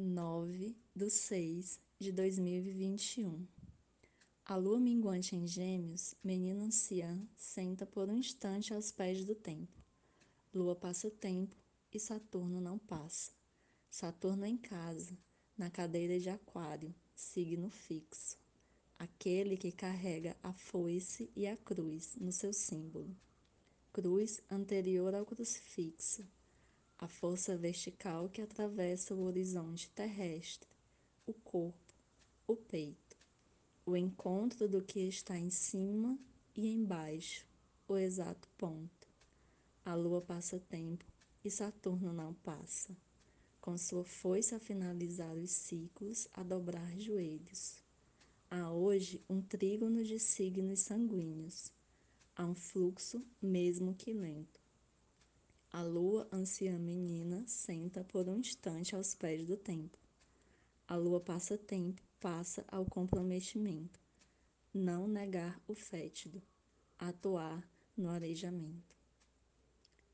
9 de 6 de 2021. A lua minguante em Gêmeos, menino anciã, senta por um instante aos pés do templo. Lua passa tempo e Saturno não passa. Saturno em casa, na cadeira de Aquário, signo fixo. Aquele que carrega a foice e a cruz no seu símbolo. Cruz anterior ao crucifixo a força vertical que atravessa o horizonte terrestre, o corpo, o peito, o encontro do que está em cima e embaixo, o exato ponto. A lua passa tempo e Saturno não passa, com sua foice a finalizar os ciclos, a dobrar joelhos. Há hoje um trígono de signos sanguíneos. Há um fluxo, mesmo que lento a lua anciã menina senta por um instante aos pés do templo. A lua passa tempo, passa ao comprometimento. Não negar o fétido, atuar no arejamento.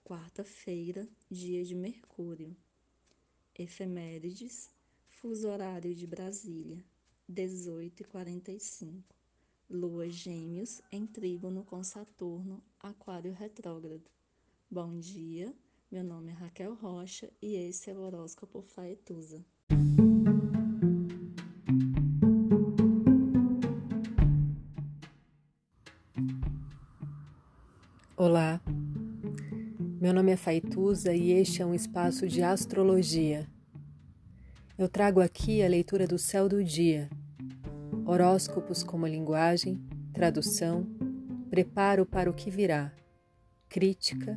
Quarta-feira, dia de Mercúrio. Efemérides, fuso horário de Brasília, 18 e 45. Lua Gêmeos em trígono com Saturno, Aquário retrógrado. Bom dia, meu nome é Raquel Rocha e esse é o horóscopo Faetusa. Olá, meu nome é Faituza e este é um espaço de astrologia. Eu trago aqui a leitura do céu do dia, horóscopos como linguagem, tradução, preparo para o que virá, crítica